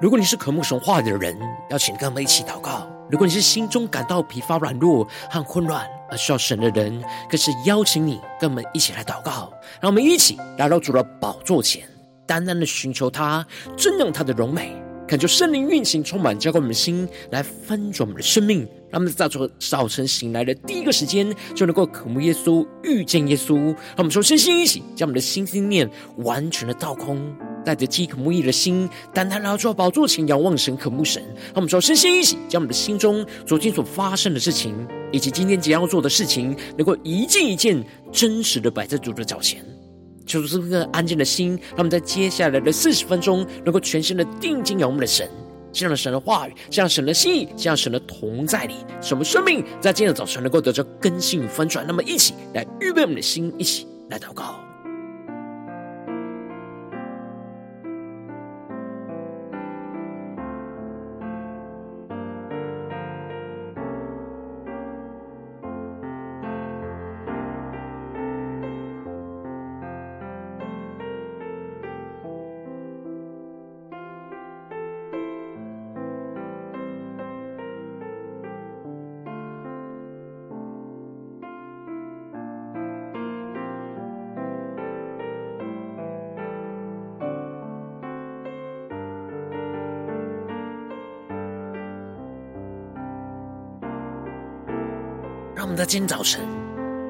如果你是渴慕神话的人，邀请跟我们一起祷告；如果你是心中感到疲乏软弱和混乱而需要神的人，更是邀请你跟我们一起来祷告。让我们一起来到主的宝座前，单单的寻求他，尊重他的荣美，恳求圣灵运行充满，浇灌我们的心，来翻转我们的生命。让我们在早早晨醒来的第一个时间，就能够渴慕耶稣，遇见耶稣。让我们说，身心一起，将我们的心心念完全的倒空。带着饥渴慕义的心，单单来到宝座前仰望神、渴慕神。让我们说，身心一起，将我们的心中昨天所发生的事情，以及今天即将要做的事情，能够一件一件真实的摆在主的脚前。求主赐这个安静的心，让我们在接下来的四十分钟，能够全心的定睛仰望我们的神，这样的神的话语，这样神的心意，这样神的同在里，使我们生命在今天的早晨能够得到更新与翻转。那么，一起来预备我们的心，一起来祷告。在今天早晨，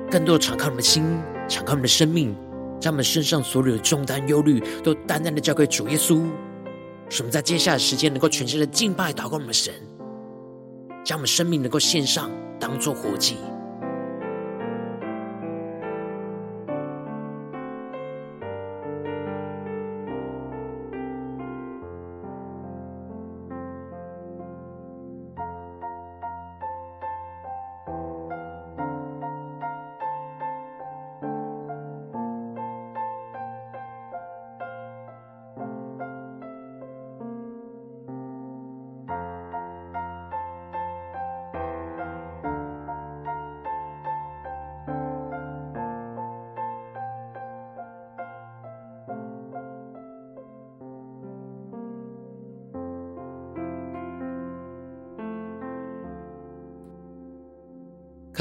更多的敞开我们的心，敞开我们的生命，将我们身上所有的重担、忧虑，都单单的交给主耶稣。使我们在接下来的时间，能够全心的敬拜、祷告我们的神，将我们生命能够献上，当做活祭。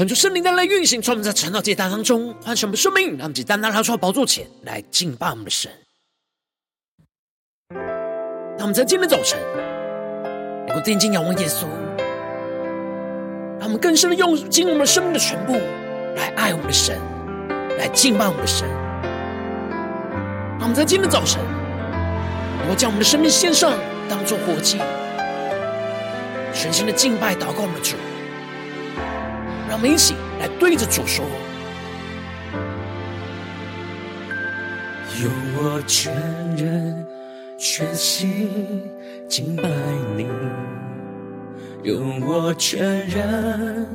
恳求圣灵的来运行，从我们在晨祷祭坛当中唤醒我们生命，让我们以单单来到宝座前来敬拜我们的神。让我们在今天早晨能够定睛仰望耶稣，让我们更深的用尽我们生命的全部来爱我们的神，来敬拜我们的神。让我们在今天早晨能够将我们的生命献上，当作活祭，全心的敬拜祷告我们的主。让我们一起来对着主说：用我全人全心敬拜你，用我全人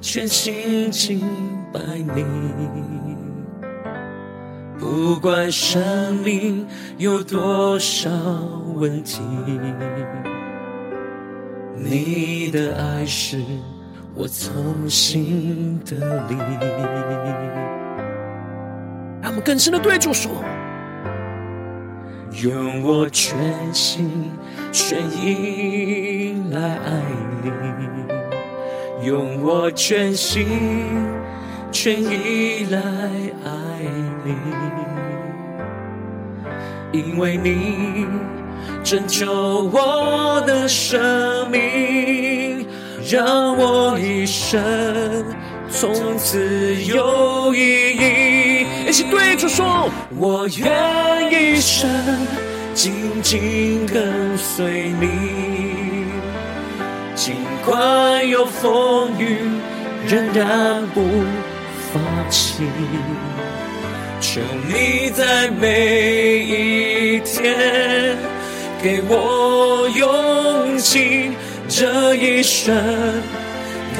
全心敬拜你，不管生命有多少问题，你的爱是。我从心得力，让我们更深的对主说：用我全心全意来爱你，用我全心全意来爱你，因为你拯救我的生命。让我一生从此有意义。一起对主说：我愿一生紧紧跟随你，尽管有风雨，仍然不放弃。求你在每一天给我勇气。这一生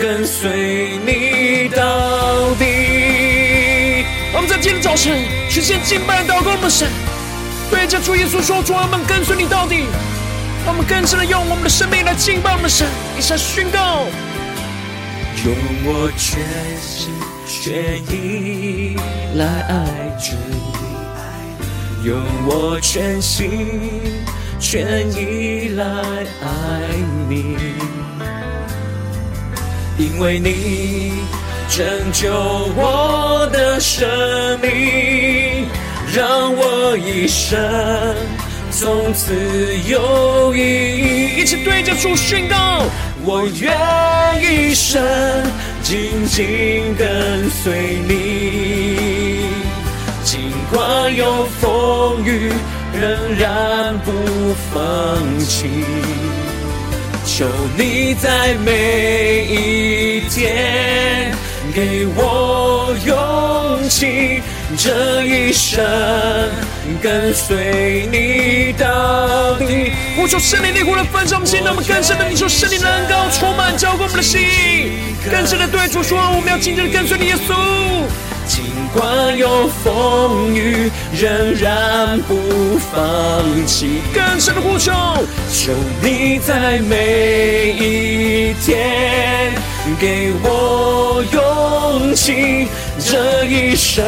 跟随你到底。我们在今天早晨，去献敬拜祷告我们神，对着主耶稣说：“主，我们跟随你到底。”让我们更深的用我们的生命来敬拜我们神，一起宣告：用我全心全意来爱着你，用我全心。全依赖爱你，因为你拯救我的生命，让我一生从此有意义。一起对着主宣告：我愿一生紧紧跟随你，尽管有风雨。仍然不放弃，求你在每一天给我勇气，这一生跟随你到底。呼求圣灵烈火的焚烧我们心，让我们更深的领受圣灵的恩膏充满浇灌我们的心，更深的对主说，我们要紧紧的跟随你耶稣。尽管有风雨，仍然不放弃。更深的呼求，求你在每一天给我勇气，这一生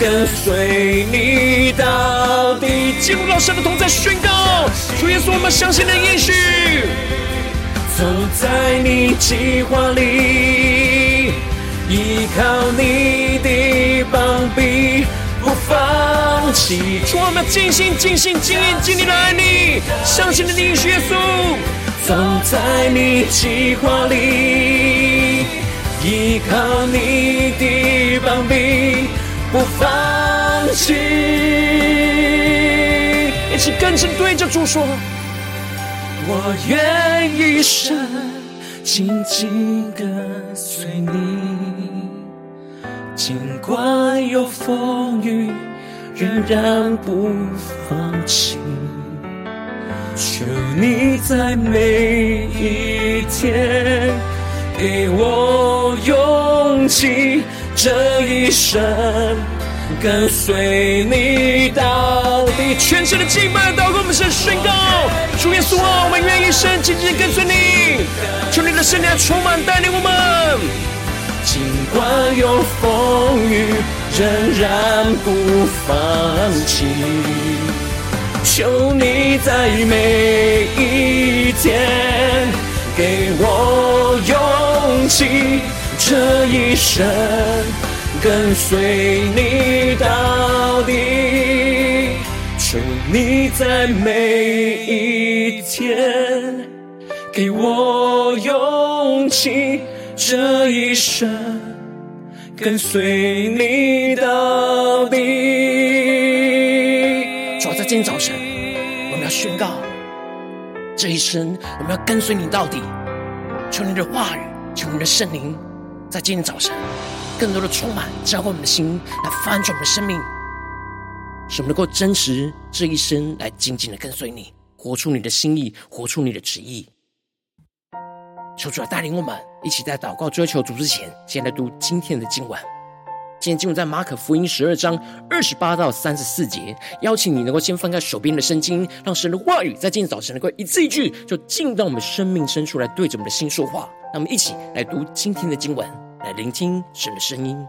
跟随你到底。进入到神的同在，宣告主耶稣，我们相信的应许，走在你计划里。依靠你的膀臂，不放弃。主，我们尽心、尽心、尽意、尽力的爱你，相信的你，耶稣。走在你计划里，依靠你的膀臂，不放弃。一起跟着对着主说：我愿一生。紧紧跟随你，尽管有风雨，仍然不放弃。求你在每一天给我勇气，这一生跟随你到底。全身的敬拜，祷告，我们是宣告：主耶稣啊，我们愿一生紧紧跟随你。求你的圣灵充满带领我们，尽管有风雨，仍然不放弃。求你在每一天给我勇气，这一生跟随你到底。求你在每一天。给我勇气，这一生跟随你到底。主啊，在今天早晨，我们要宣告，这一生我们要跟随你到底。求你的话语，求你的圣灵，在今天早晨更多的充满，浇灌我们的心，来翻转我们的生命，使我们能够真实这一生来紧紧的跟随你，活出你的心意，活出你的旨意。求主来带领我们，一起在祷告追求主之前，先来读今天的经文。今天经文在马可福音十二章二十八到三十四节。邀请你能够先翻开手边的圣经，让神的话语在今天早晨能够一字一句，就进到我们生命深处来，对着我们的心说话。让我们一起来读今天的经文，来聆听神的声音。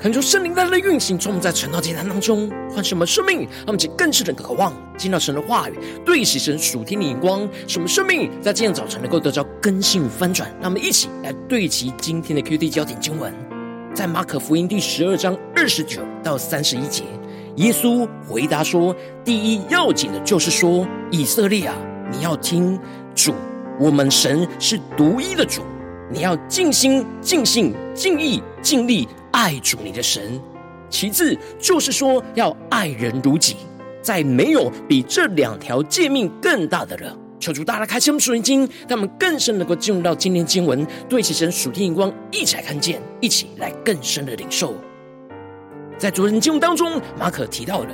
恳求圣灵带来的运行，从我们在晨祷祭坛当中唤醒我们生命，让我们更是的渴望见到神的话语，对齐神属天的眼光，使我们生命在今天早晨能够得到更新翻转。让我们一起来对齐今天的 QD 焦点经文，在马可福音第十二章二十九到三十一节，耶稣回答说：“第一要紧的就是说，以色列啊，你要听主，我们神是独一的主，你要尽心、尽性、尽意、尽力。”爱主你的神，其次就是说要爱人如己，再没有比这两条诫命更大的了。求主大家开启我们属灵经，让我们更深能够进入到今天经文，对齐神属天眼光，一起来看见，一起来更深的领受。在昨天经文当中，马可提到了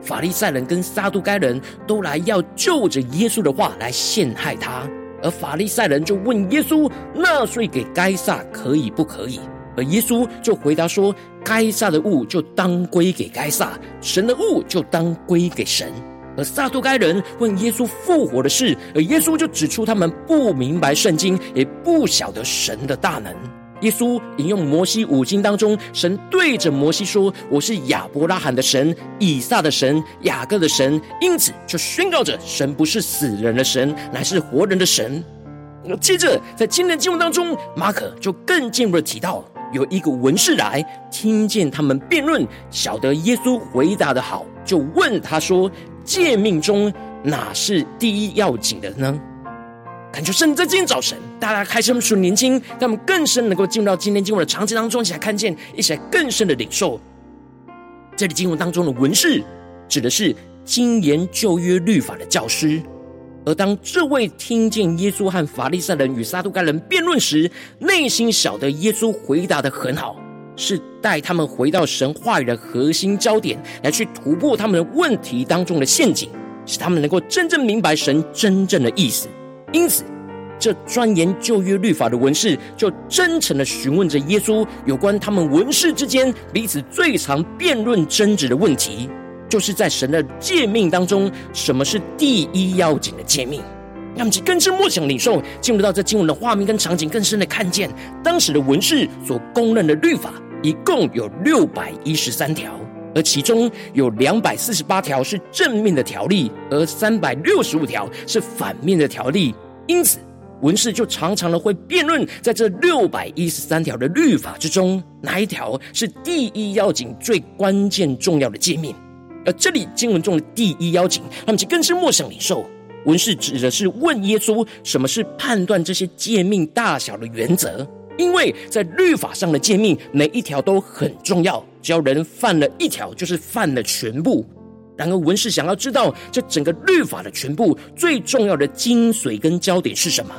法利赛人跟撒都该人都来要就着耶稣的话来陷害他，而法利赛人就问耶稣：纳税给该撒可以不可以？而耶稣就回答说：“该撒的物就当归给该撒，神的物就当归给神。”而撒都该人问耶稣复活的事，而耶稣就指出他们不明白圣经，也不晓得神的大能。耶稣引用摩西五经当中，神对着摩西说：“我是亚伯拉罕的神，以撒的神，雅各的神。”因此就宣告着，神不是死人的神，乃是活人的神。接着在今天的经文当中，马可就更进一步的提到。有一个文士来，听见他们辩论，晓得耶稣回答的好，就问他说：“诫命中哪是第一要紧的呢？”感觉圣灵在今天早晨，大家开始我们数年轻，让我们更深能够进入到今天经文的场景当中，一起来看见，一起来更深的领受。这里经文当中的文士，指的是精研旧约律法的教师。而当这位听见耶稣和法利赛人与撒都该人辩论时，内心晓得耶稣回答得很好，是带他们回到神话语的核心焦点，来去突破他们的问题当中的陷阱，使他们能够真正明白神真正的意思。因此，这钻研旧约律法的文士就真诚地询问着耶稣有关他们文士之间彼此最常辩论争执的问题。就是在神的诫命当中，什么是第一要紧的诫命？让我们更深默想领受，进入到这经文的画面跟场景，更深的看见当时的文士所公认的律法，一共有六百一十三条，而其中有两百四十八条是正面的条例，而三百六十五条是反面的条例。因此，文士就常常的会辩论，在这六百一十三条的律法之中，哪一条是第一要紧、最关键、重要的诫命？而这里经文中的第一邀请，他们就更是默想领受。文士指的是问耶稣，什么是判断这些诫命大小的原则？因为在律法上的诫命，每一条都很重要，只要人犯了一条，就是犯了全部。然而文士想要知道这整个律法的全部最重要的精髓跟焦点是什么？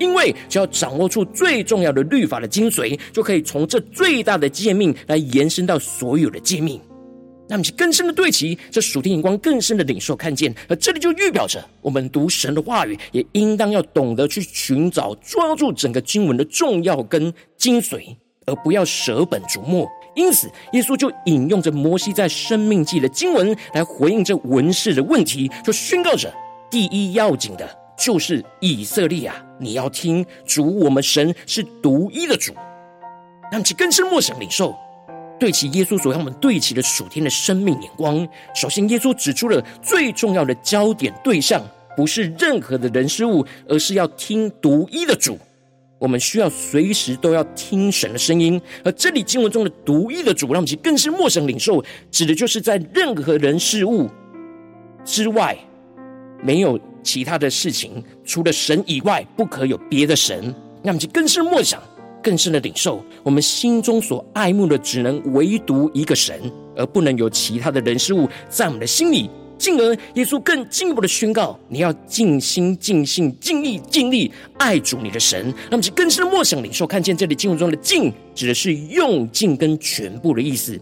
因为只要掌握出最重要的律法的精髓，就可以从这最大的诫命来延伸到所有的诫命。那么，更深的对齐，这属天眼光更深的领受看见，而这里就预表着我们读神的话语，也应当要懂得去寻找、抓住整个经文的重要跟精髓，而不要舍本逐末。因此，耶稣就引用着摩西在生命记的经文来回应这文士的问题，就宣告着：第一要紧的就是以色列啊，你要听主，我们神是独一的主。那么其更深默想领受。对齐耶稣所让我们对齐的属天的生命眼光，首先耶稣指出了最重要的焦点对象，不是任何的人事物，而是要听独一的主。我们需要随时都要听神的声音。而这里经文中的独一的主，让我们更是默想领受，指的就是在任何人事物之外，没有其他的事情，除了神以外，不可有别的神。让我们更是默想。更深的领受，我们心中所爱慕的，只能唯独一个神，而不能有其他的人事物在我们的心里。进而，耶稣更进一步的宣告：你要尽心、尽性、尽意、尽力爱主你的神。那么，就更深的默想领受，看见这里经文中的“尽”指的是用尽跟全部的意思，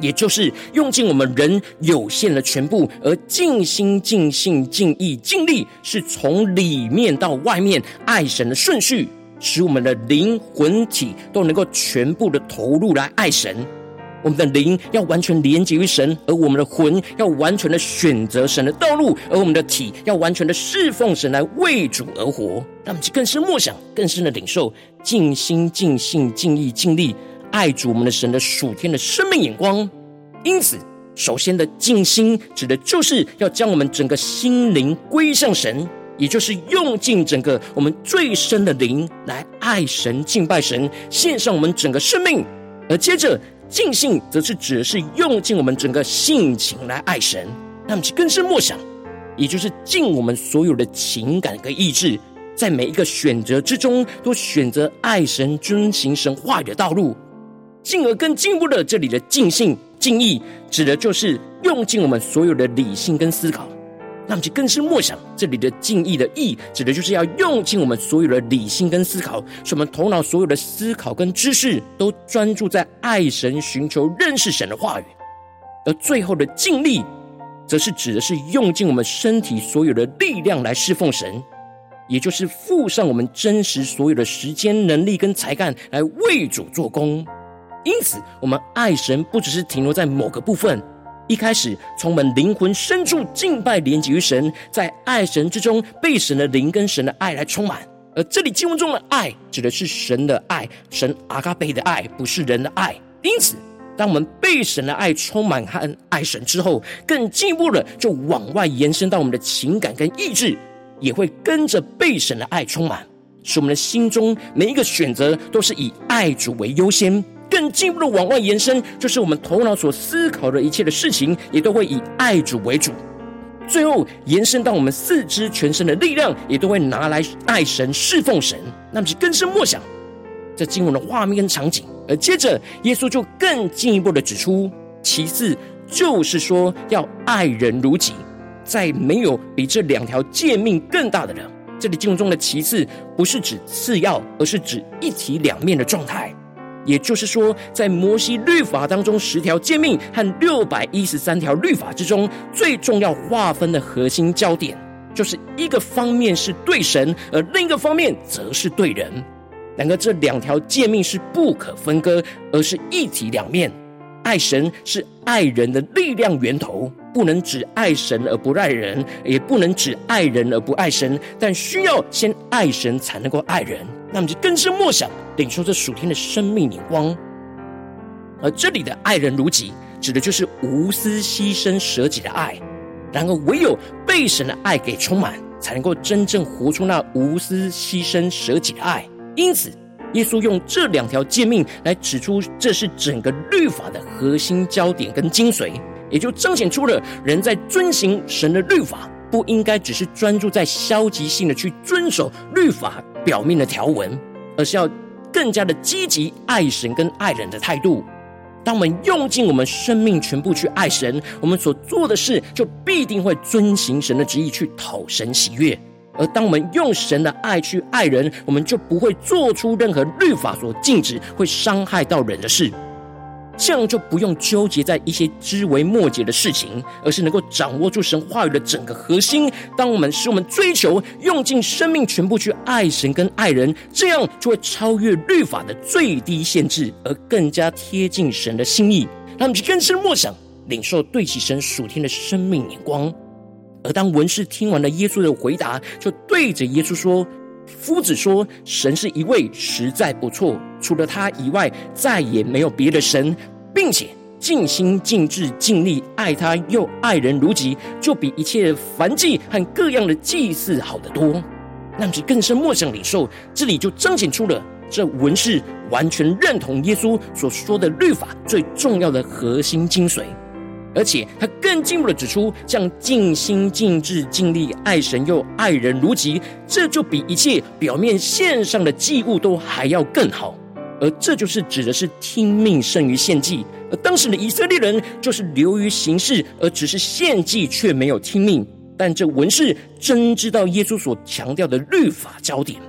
也就是用尽我们人有限的全部，而尽心、尽性、尽意、尽力，是从里面到外面爱神的顺序。使我们的灵魂体都能够全部的投入来爱神，我们的灵要完全连接于神，而我们的魂要完全的选择神的道路，而我们的体要完全的侍奉神来为主而活。让我们更深默想，更深的领受，尽心、尽性、尽意、尽力爱主我们的神的属天的生命眼光。因此，首先的静心，指的就是要将我们整个心灵归向神，也就是用尽整个我们最深的灵来爱神、敬拜神，献上我们整个生命。而接着，尽性则是指的是用尽我们整个性情来爱神。那么，更深默想，也就是尽我们所有的情感跟意志，在每一个选择之中，都选择爱神、遵行神话语的道路，进而更进一步的这里的尽性。敬意指的就是用尽我们所有的理性跟思考，那么就更是默想这里的敬意的意，指的就是要用尽我们所有的理性跟思考，使我们头脑所有的思考跟知识都专注在爱神、寻求认识神的话语。而最后的尽力，则是指的是用尽我们身体所有的力量来侍奉神，也就是付上我们真实所有的时间、能力跟才干来为主做工。因此，我们爱神不只是停留在某个部分，一开始从我们灵魂深处敬拜连接于神，在爱神之中被神的灵跟神的爱来充满。而这里经文中的爱，指的是神的爱，神阿嘎贝的爱，不是人的爱。因此，当我们被神的爱充满和爱神之后，更进一步的就往外延伸到我们的情感跟意志，也会跟着被神的爱充满，使我们的心中每一个选择都是以爱主为优先。更进一步的往外延伸，就是我们头脑所思考的一切的事情，也都会以爱主为主。最后延伸到我们四肢全身的力量，也都会拿来爱神、侍奉神。那么是更深默想这经文的画面跟场景。而接着，耶稣就更进一步的指出，其次就是说要爱人如己，再没有比这两条诫命更大的了。这里经文中的其次，不是指次要，而是指一体两面的状态。也就是说，在摩西律法当中，十条诫命和六百一十三条律法之中，最重要划分的核心焦点，就是一个方面是对神，而另一个方面则是对人。然而，这两条诫命是不可分割，而是一体两面。爱神是爱人的力量源头，不能只爱神而不爱人，也不能只爱人而不爱神，但需要先爱神才能够爱人。那么就更深默想，领受这属天的生命眼光。而这里的爱人如己，指的就是无私牺牲舍己的爱。然而，唯有被神的爱给充满，才能够真正活出那无私牺牲舍己的爱。因此，耶稣用这两条诫命来指出，这是整个律法的核心焦点跟精髓，也就彰显出了人在遵行神的律法，不应该只是专注在消极性的去遵守律法表面的条文，而是要更加的积极爱神跟爱人的态度。当我们用尽我们生命全部去爱神，我们所做的事就必定会遵行神的旨意，去讨神喜悦。而当我们用神的爱去爱人，我们就不会做出任何律法所禁止会伤害到人的事。这样就不用纠结在一些枝微末节的事情，而是能够掌握住神话语的整个核心。当我们使我们追求用尽生命全部去爱神跟爱人，这样就会超越律法的最低限制，而更加贴近神的心意。让我们去更深默想，领受对齐神属天的生命眼光。而当文士听完了耶稣的回答，就对着耶稣说：“夫子说，神是一位，实在不错。除了他以外，再也没有别的神，并且尽心尽志尽力爱他，又爱人如己，就比一切燔祭和各样的祭祀好得多。”让其更深默想领受，这里就彰显出了这文士完全认同耶稣所说的律法最重要的核心精髓。而且他更进一步的指出，这样尽心尽志尽力爱神又爱人如己，这就比一切表面献上的祭物都还要更好。而这就是指的是听命胜于献祭。而当时的以色列人就是流于形式，而只是献祭却没有听命。但这文士真知道耶稣所强调的律法焦点。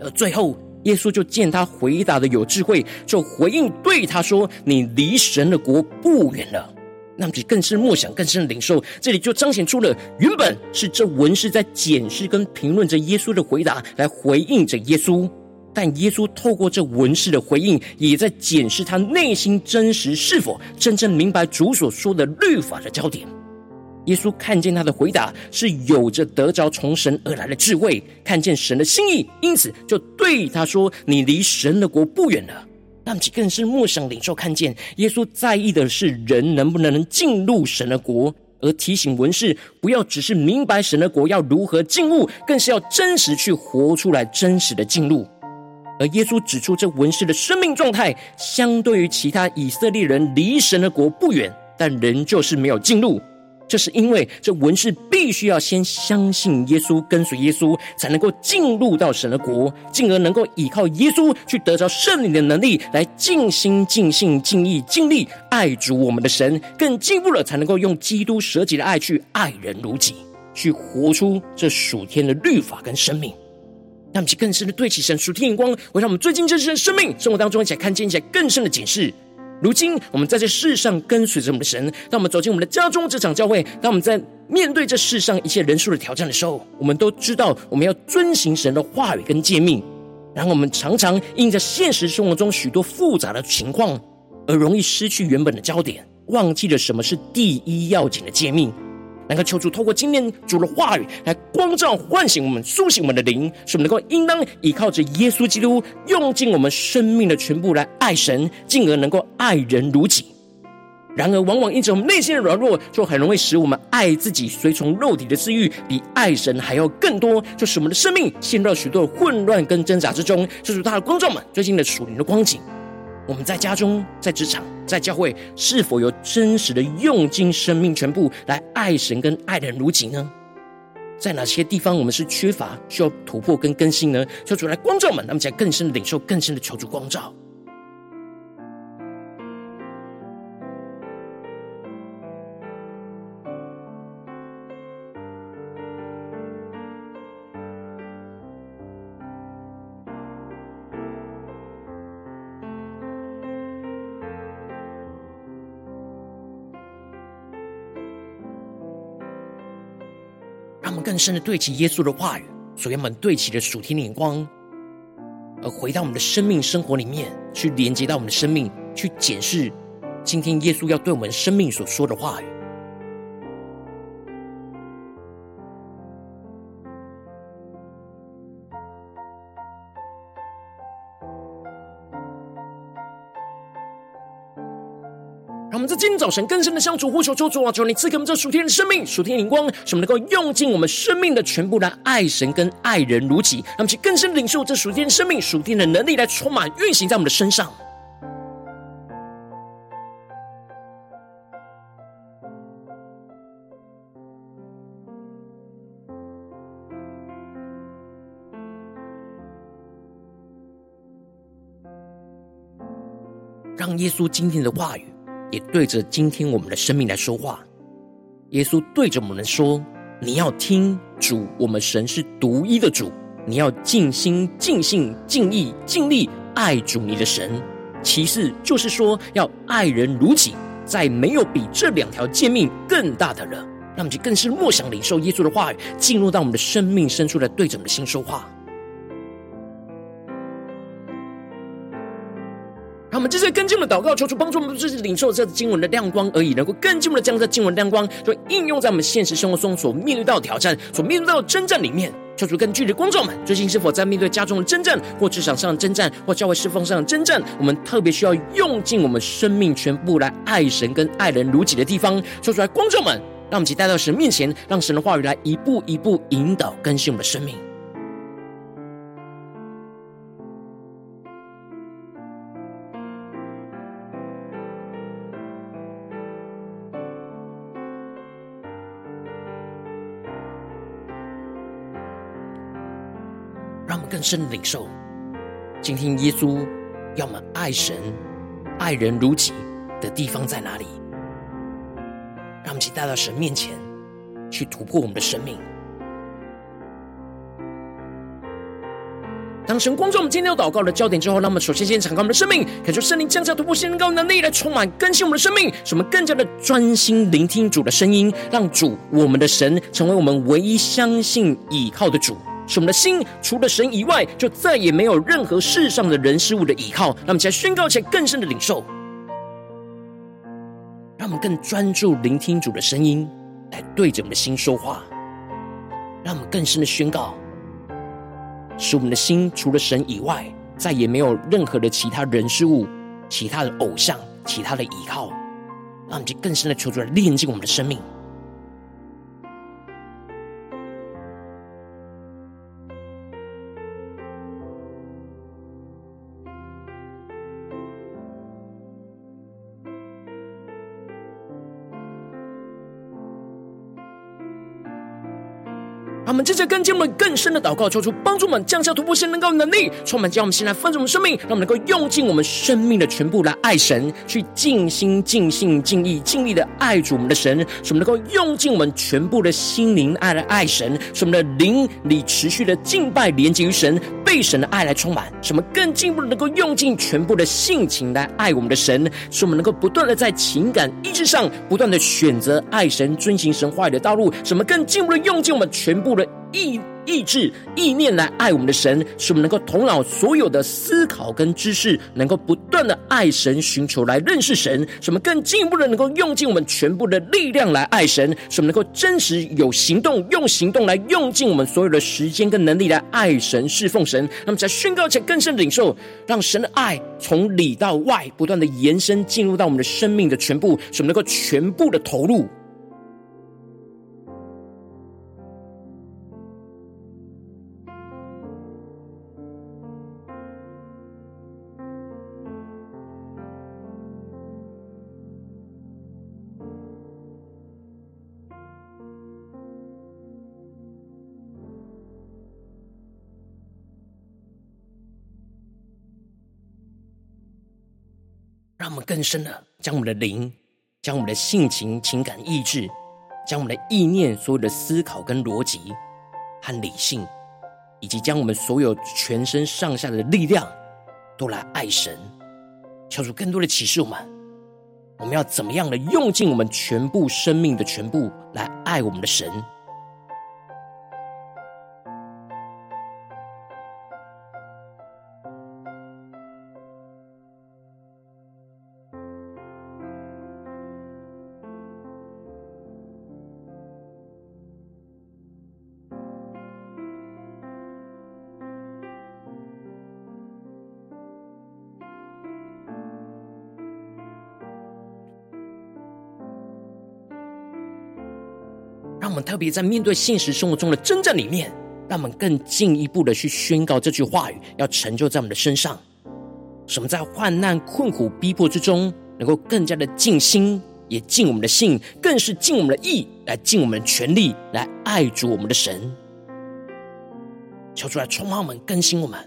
而最后。耶稣就见他回答的有智慧，就回应对他说：“你离神的国不远了。”那么，就更是默想，更深领受。这里就彰显出了，原本是这文士在检视跟评论着耶稣的回答，来回应着耶稣。但耶稣透过这文士的回应，也在检视他内心真实是否真正明白主所说的律法的焦点。耶稣看见他的回答是有着得着从神而来的智慧，看见神的心意，因此就对他说：“你离神的国不远了。”让我们更是默想领受看见，耶稣在意的是人能不能进入神的国，而提醒文士不要只是明白神的国要如何进入，更是要真实去活出来，真实的进入。而耶稣指出，这文士的生命状态，相对于其他以色列人离神的国不远，但仍旧是没有进入。这是因为这文士必须要先相信耶稣，跟随耶稣，才能够进入到神的国，进而能够依靠耶稣去得着圣灵的能力，来尽心、尽性、尽意、尽力爱主我们的神。更进步了，才能够用基督舍己的爱去爱人如己，去活出这属天的律法跟生命。让我们更深的对齐神属天眼光，会让我们最近真实的生命生活当中，一起来看见一些更深的警示。如今，我们在这世上跟随着我们的神，当我们走进我们的家中、这场、教会，当我们在面对这世上一切人数的挑战的时候，我们都知道我们要遵循神的话语跟诫命。然后，我们常常因着现实生活中许多复杂的情况，而容易失去原本的焦点，忘记了什么是第一要紧的诫命。能够求主透过今天主的话语来光照、唤醒我们、苏醒我们的灵，使我们能够应当依靠着耶稣基督，用尽我们生命的全部来爱神，进而能够爱人如己。然而，往往因着我们内心的软弱，就很容易使我们爱自己、随从肉体的私欲，比爱神还要更多，就使我们的生命陷入了许多的混乱跟挣扎之中。这是他的光照们最近的属灵的光景。我们在家中、在职场、在教会，是否有真实的用尽生命全部来爱神跟爱人如己呢？在哪些地方我们是缺乏、需要突破跟更新呢？求主来光照们，那么才更深的领受、更深的求主光照。更深的对齐耶稣的话语，所以我们对齐的属天的眼光，而回到我们的生命生活里面，去连接到我们的生命，去检视今天耶稣要对我们生命所说的话语。我们在今天早晨更深的向主呼求，求主啊，求你赐给我们这属天的生命、属天的灵光，使我们能够用尽我们生命的全部来爱神跟爱人如己。让我们去更深领受这属天的生命、属天的能力来充满运行在我们的身上。让耶稣今天的话语。也对着今天我们的生命来说话，耶稣对着我们说：“你要听主，我们神是独一的主，你要尽心、尽性、尽意、尽力爱主你的神。其次就是说，要爱人如己，再没有比这两条诫命更大的了。那么就更是默想领受耶稣的话语，进入到我们的生命深处来对着我们的心说话。”们这些更进的祷告，求主帮助我们，不只是领受这经文的亮光而已，能够更进一步的将这经文亮光，就应用在我们现实生活中所面对到的挑战、所面对到的征战里面。求主更具体的观众们，最近是否在面对家中的征战，或职场上的征战，或教会侍奉上的征战？我们特别需要用尽我们生命全部来爱神跟爱人如己的地方。求主来观众们，让我们一起带到神面前，让神的话语来一步一步引导更新我们的生命。深领受，今天耶稣要我们爱神、爱人如己的地方在哪里？让我们一起带到神面前，去突破我们的生命。当神光照我们今天要祷告的焦点之后，那么首先先敞开我们的生命，感受圣灵降下突破性高能力来充满更新我们的生命，使我们更加的专心聆听主的声音，让主我们的神成为我们唯一相信倚靠的主。使我们的心除了神以外，就再也没有任何世上的人事物的依靠。让我们起来宣告，起来更深的领受，让我们更专注聆听主的声音，来对着我们的心说话。让我们更深的宣告，使我们的心除了神以外，再也没有任何的其他人事物其他的偶像、其他的依靠，让我们就更深的求主来炼净我们的生命。让我们接着跟进我们更深的祷告，求主帮助我们降下突破性能够能力，充满将我们现在丰盛的生命，让我们能够用尽我们生命的全部来爱神，去尽心尽性尽意尽力的爱主我们的神，使我们能够用尽我们全部的心灵爱来爱神，使我们的灵里持续的敬拜连接于神，被神的爱来充满，使我们更进一步的能够用尽全部的性情来爱我们的神，使我们能够不断的在情感意志上不断的选择爱神、遵行神话语的道路，使我们更进一步的用尽我们全部。意意志意念来爱我们的神，使我们能够头脑所有的思考跟知识，能够不断的爱神，寻求来认识神。使我们更进一步的能够用尽我们全部的力量来爱神，使我们能够真实有行动，用行动来用尽我们所有的时间跟能力来爱神、侍奉神。那么在宣告前更深的领受，让神的爱从里到外不断的延伸，进入到我们的生命的全部，使我们能够全部的投入。让我们更深的将我们的灵、将我们的性情、情感、意志、将我们的意念、所有的思考跟逻辑和理性，以及将我们所有全身上下的力量，都来爱神，求主更多的启示我们，我们要怎么样的用尽我们全部生命的全部来爱我们的神。特别在面对现实生活中的真正里面，让我们更进一步的去宣告这句话语，要成就在我们的身上。使我们在患难、困苦、逼迫之中，能够更加的尽心，也尽我们的性，更是尽我们的意，来尽我们的全力，来爱主我们的神。求主来充满我们，更新我们。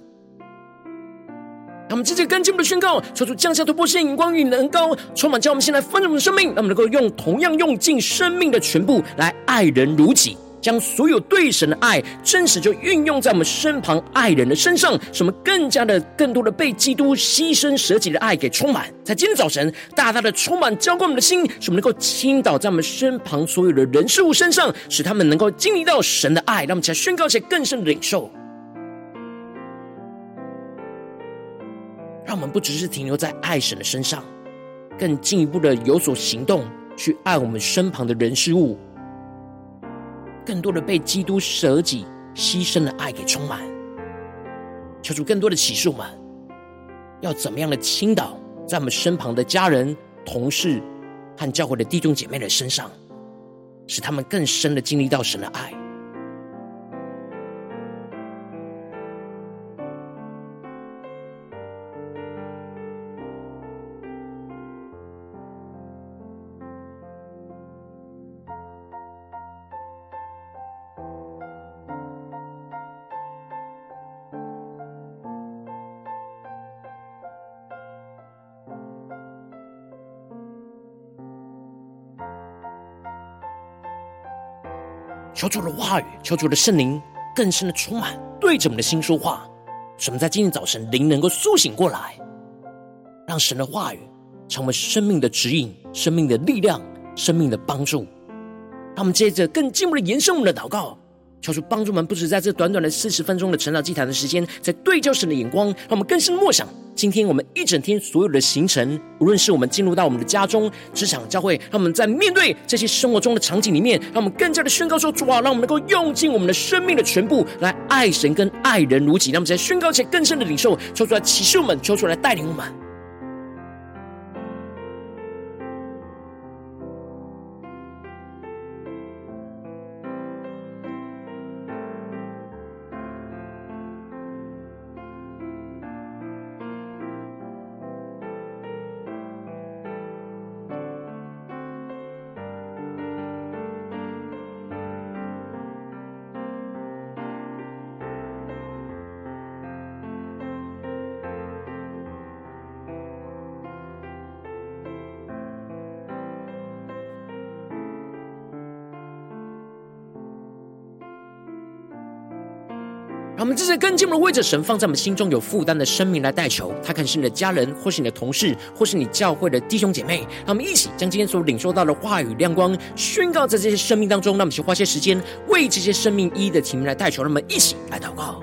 让我们接着跟进我们的宣告，求主降下突破性眼光与能高，充满将我们现在丰盛的生命，让我们能够用同样用尽生命的全部来爱人如己，将所有对神的爱真实就运用在我们身旁爱人的身上，使我们更加的、更多的被基督牺牲舍己的爱给充满。在今天早晨，大大的充满浇灌我们的心，使我们能够倾倒在我们身旁所有的人事物身上，使他们能够经历到神的爱。让我们起来宣告一些更深的领受。让我们不只是停留在爱神的身上，更进一步的有所行动，去爱我们身旁的人事物，更多的被基督舍己牺牲的爱给充满，求主更多的启示我们，要怎么样的倾倒在我们身旁的家人、同事和教会的弟兄姐妹的身上，使他们更深的经历到神的爱。求主的话语，求主的圣灵更深的充满，对着我们的心说话，使我们在今天早晨灵能够苏醒过来，让神的话语成为生命的指引、生命的力量、生命的帮助。让我们接着更进一步的延伸我们的祷告。求主帮助我们，不止在这短短的四十分钟的晨祷祭坛的时间，在对焦神的眼光，让我们更深默想今天我们一整天所有的行程，无论是我们进入到我们的家中、职场、教会，让我们在面对这些生活中的场景里面，让我们更加的宣告说：主啊，让我们能够用尽我们的生命的全部来爱神跟爱人如己。让我们在宣告前更深的领受，抽出来启示我们，抽出来带领我们。这些跟进我们的为着神放在我们心中有负担的生命来代求，他可能是你的家人，或是你的同事，或是你教会的弟兄姐妹。让我们一起将今天所领受到的话语亮光宣告在这些生命当中。让我们去花些时间为这些生命一一的提名来代求。让我们一起来祷告。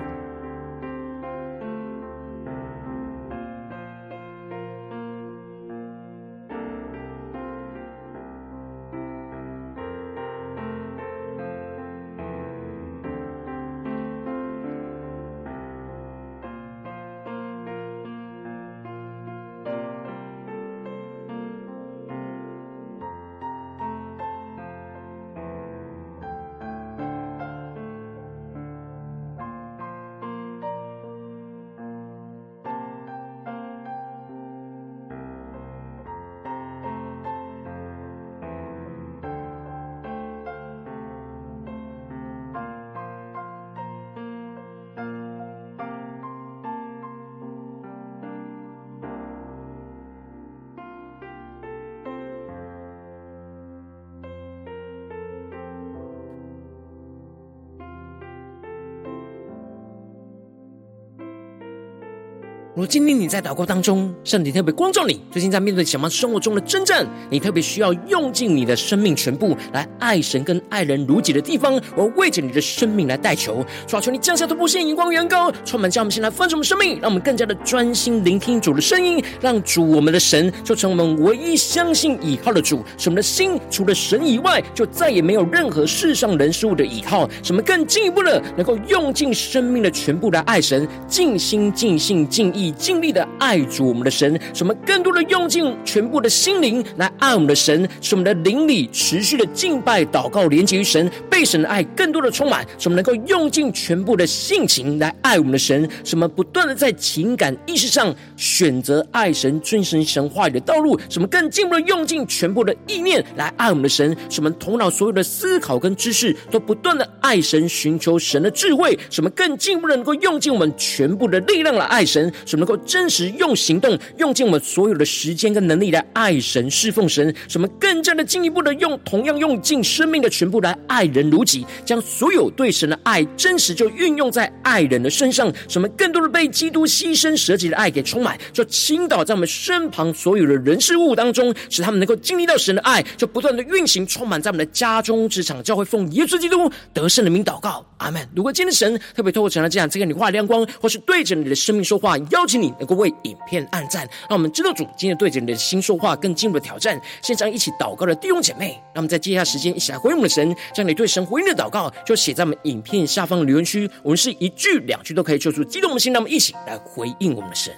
今天你在祷告当中，圣灵特别光照你，最近在面对什么生活中的征战，你特别需要用尽你的生命全部来爱神跟爱人如己的地方，我为着你的生命来代求，求求你降下突破性荧光，远高充满，将我们先来分盛我们生命，让我们更加的专心聆听主的声音，让主我们的神就成我们唯一相信倚靠的主，使我们的心除了神以外，就再也没有任何世上人事物的倚靠，使我们更进一步的能够用尽生命的全部来爱神，尽心尽性尽意。尽力的爱主我们的神，使我们更多的用尽全部的心灵来爱我们的神，使我们的灵里持续的敬拜、祷告、连接于神，被神的爱更多的充满，使我们能够用尽全部的性情来爱我们的神，使我们不断的在情感意识上选择爱神、遵循神话语的道路，使我们更进一步的用尽全部的意念来爱我们的神，使我们头脑所有的思考跟知识都不断的爱神，寻求神的智慧，使我们更进一步的能够用尽我们全部的力量来爱神，使我们够。真实用行动，用尽我们所有的时间跟能力来爱神、侍奉神，什么更加的进一步的用同样用尽生命的全部来爱人如己，将所有对神的爱真实就运用在爱人的身上，什么更多的被基督牺牲舍己的爱给充满，就倾倒在我们身旁所有的人事物当中，使他们能够经历到神的爱，就不断的运行充满在我们的家中、职场、教会，奉耶稣基督得胜的名祷告，阿门。如果今天神特别透过神的这样这个你话亮光，或是对着你的生命说话，邀请你。能够为影片按赞，让我们知道主今天对着你的心说话，更进一步的挑战。现场一起祷告的弟兄姐妹，让我们在接下来时间一起来回应我们的神，将你对神回应的祷告就写在我们影片下方的留言区。我们是一句两句都可以救出激动的心，让我们一起来回应我们的神。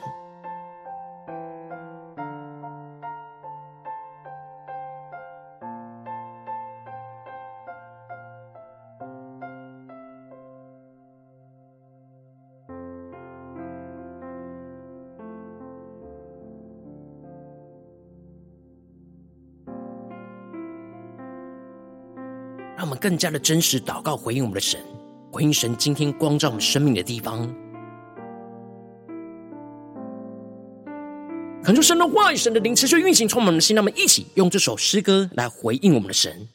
更加的真实祷告，回应我们的神，回应神今天光照我们生命的地方。恳求神的话语、神的灵持续运行，充满我们的心。让我们一起用这首诗歌来回应我们的神。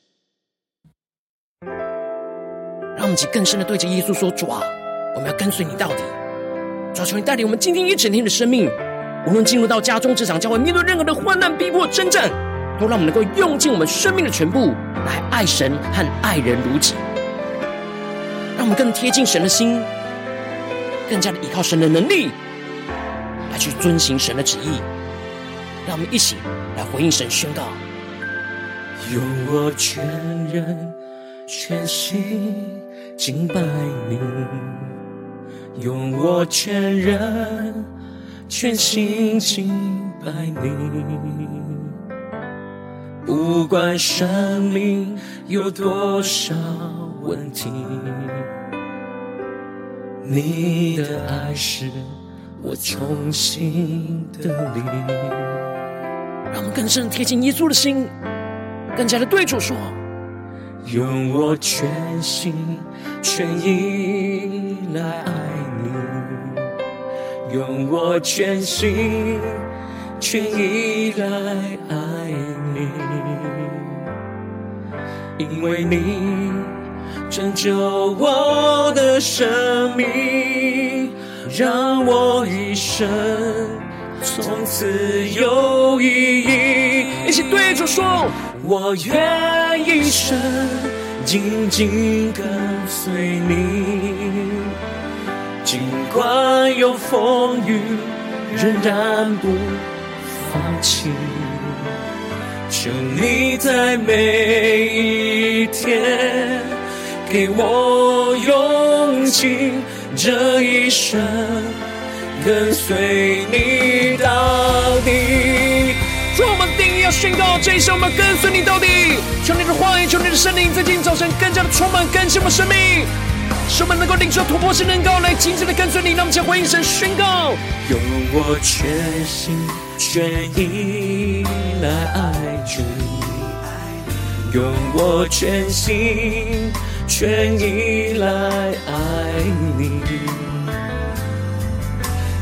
让我们一起更深的对着耶稣说：“主啊，我们要跟随你到底。主啊，求你带领我们今天一整天的生命，无论进入到家中、职场、教会，面对任何的患难、逼迫、征战。”都让我们能够用尽我们生命的全部来爱神和爱人如己，让我们更贴近神的心，更加的依靠神的能力来去遵行神的旨意。让我们一起来回应神宣告：用我全人全心敬拜你，用我全人全心敬拜你。不管生命有多少问题，你的爱是我重新的力。让我们更深贴近耶稣的心，更加的对主说：用我全心全意来爱你，用我全心全意来爱。因为你拯救我的生命，让我一生从此有意义。一起对着说：我愿一生紧紧跟随你，尽管有风雨，仍然不放弃。求你在每一天给我勇气，这一生跟随你到底。主，我们定义要宣告，这一生我们跟随你到底。求你的话语，求你的圣灵，在今天早晨更加的充满更新我们生命，使我们能够领受突破性能够来紧紧的跟随你。让我们将回应神宣告，用我全心全意来爱主，用我全心全意来爱你，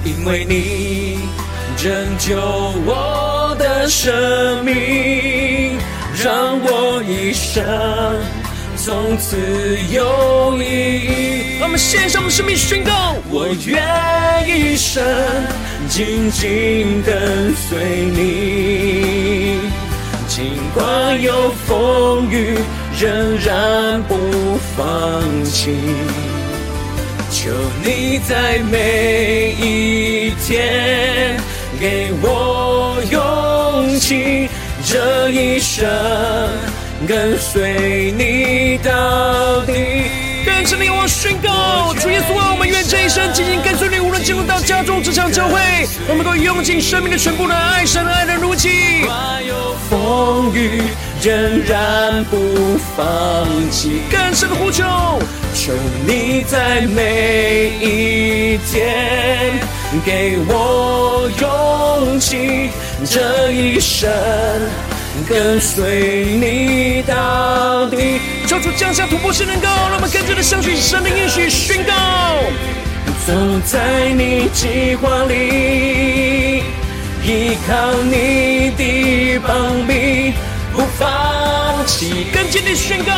因为你拯救我的生命，让我一生从此有意义。我们献上我们生命宣告，我愿一生紧紧跟随你，尽管有风雨，仍然不放弃。求你在每一天给我勇气，这一生跟随你到底。更是令我宣告，主耶稣啊，我们愿这一生紧紧跟随你，无论进入到家中、职场、教会，我们都用尽生命的全部来爱神、爱人如己。有风雨，仍然不放弃。更深的呼求，求你在每一天给我勇气，这一生。跟随你到底，求主降下突破性能够，让我们更加的相信神的应许宣告。走在你计划里，依靠你的膀臂，不放弃。更坚定宣告，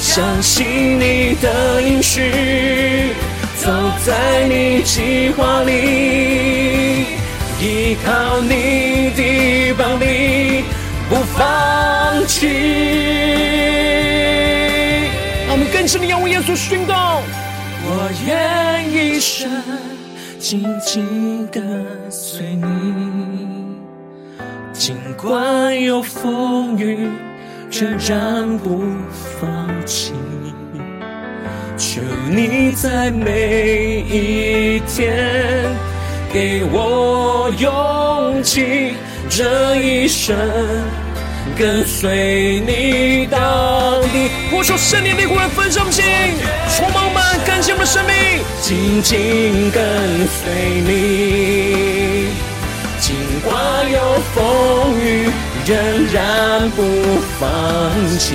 相信你的应许。走在你计划里，依靠你的膀臂。不放弃，让我们更深的仰望耶稣宣告。我愿一生紧紧跟随你，尽管有风雨，仍然不放弃。求你在每一天给我勇气。这一生跟随你到底。我求圣灵的灵来焚烧心，充满满感谢我们的生命，紧紧跟随你，尽管有风雨，仍然不放弃。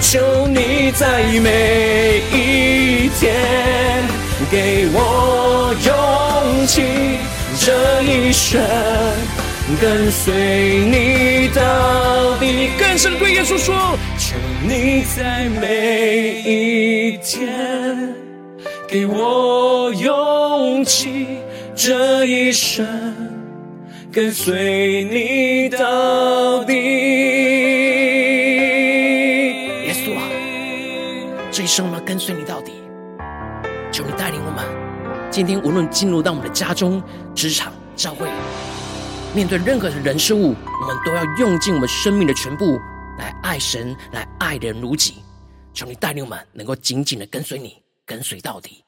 求你在每一天给我勇气。这一生跟随你到底，更深对耶稣说：求你在每一天给我勇气，这一生跟随你到底。耶稣啊，这一生我跟随你到，今天无论进入到我们的家中、职场、教会，面对任何的人事物，我们都要用尽我们生命的全部来爱神，来爱人如己。求你带领我们，能够紧紧的跟随你，跟随到底。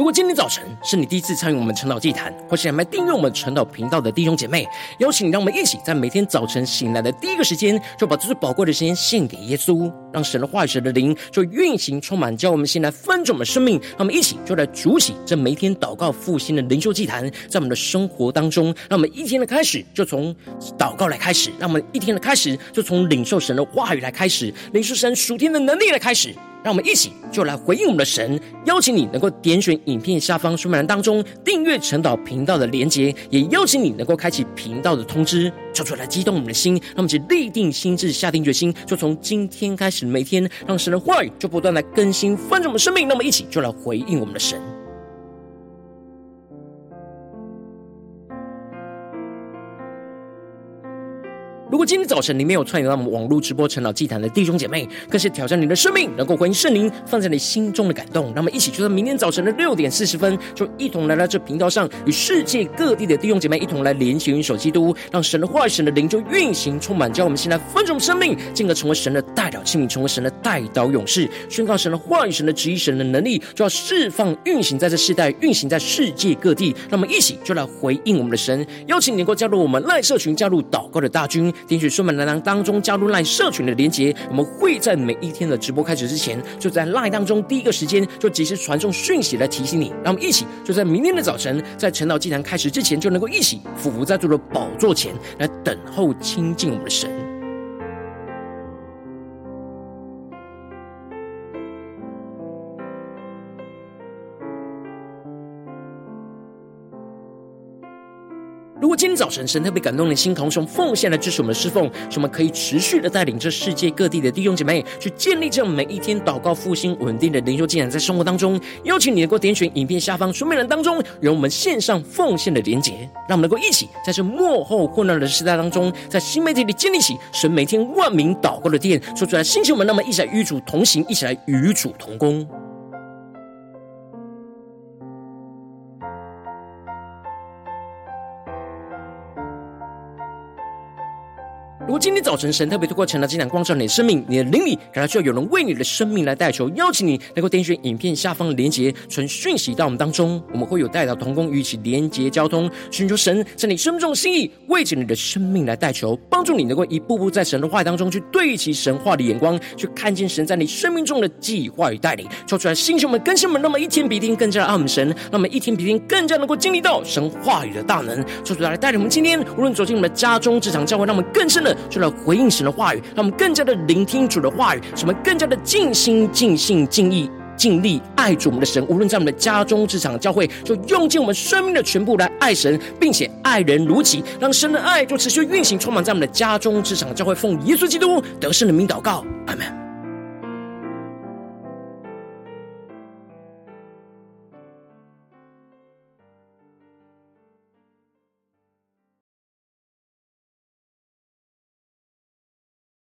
如果今天早晨是你第一次参与我们晨祷祭坛，或是还没订阅我们晨祷频道的弟兄姐妹，邀请你让我们一起在每天早晨醒来的第一个时间，就把最宝贵的时间献给耶稣，让神的话语、神的灵就运行充满，叫我们先来分盛我们的生命。让我们一起就来主起这每天祷告复兴的灵修祭坛，在我们的生活当中，让我们一天的开始就从祷告来开始，让我们一天的开始就从领受神的话语来开始，领受神属天的能力来开始。让我们一起就来回应我们的神，邀请你能够点选影片下方说明栏当中订阅晨祷频道的连接，也邀请你能够开启频道的通知，叫出来激动我们的心，让我们一起立定心智，下定决心，就从今天开始，每天让神的话语就不断来更新翻转我们生命，那么一起就来回应我们的神。如果今天早晨你没有参与到我们网络直播晨祷祭坛的弟兄姐妹，更是挑战你的生命，能够回应圣灵放在你心中的感动。让我们一起就在明天早晨的六点四十分，就一同来到这频道上，与世界各地的弟兄姐妹一同来连结、云手基督，让神的话语、神的灵就运行、充满，叫我们现在分盛生命，进而成为神的代表器皿，成为神的代导勇士，宣告神的话语、神的旨意、神的能力，就要释放、运行在这世代，运行在世界各地。让我们一起就来回应我们的神，邀请你能够加入我们赖社群，加入祷告的大军。点选说明栏当当中加入赖社群的连结，我们会在每一天的直播开始之前，就在赖当中第一个时间就及时传送讯息来提醒你。让我们一起就在明天的早晨，在晨祷祭坛开始之前，就能够一起俯伏在主的宝座前来等候亲近我们的神。果今天早晨神特别感动的心，同时奉献来支持我们侍奉，使我们可以持续的带领这世界各地的弟兄姐妹去建立这样每一天祷告复兴稳定的灵修进展，在生活当中，邀请你能够点选影片下方说明栏当中有我们线上奉献的连结，让我们能够一起在这幕后混乱的时代当中，在新媒体里建立起神每天万名祷告的殿，说出来，星球们，那么一起来与主同行，一起来与主同工。如果今天早晨神特别透过晨祷祭坛光照你的生命，你的灵里感到需要有人为你的生命来代求，邀请你能够点选影片下方的连结，传讯息到我们当中，我们会有代祷同工与一起连结交通，寻求神在你生命中的心意，为着你的生命来代求，帮助你能够一步步在神的话语当中去对齐神话的眼光，去看见神在你生命中的计划与带领，说出来，弟兄们、更新们，那么一天比一天更加的爱我们神，那么一天比一天更加能够经历到神话语的大能，说出来带领我们今天无论走进我们的家中、职场、教会，让我们更深的。就来回应神的话语，让我们更加的聆听主的话语，使我们更加的尽心、尽性、尽意、尽力爱主我们的神。无论在我们的家中、职场、教会，就用尽我们生命的全部来爱神，并且爱人如己，让神的爱就持续运行，充满在我们的家中、职场、教会。奉耶稣基督得胜的名祷告，阿门。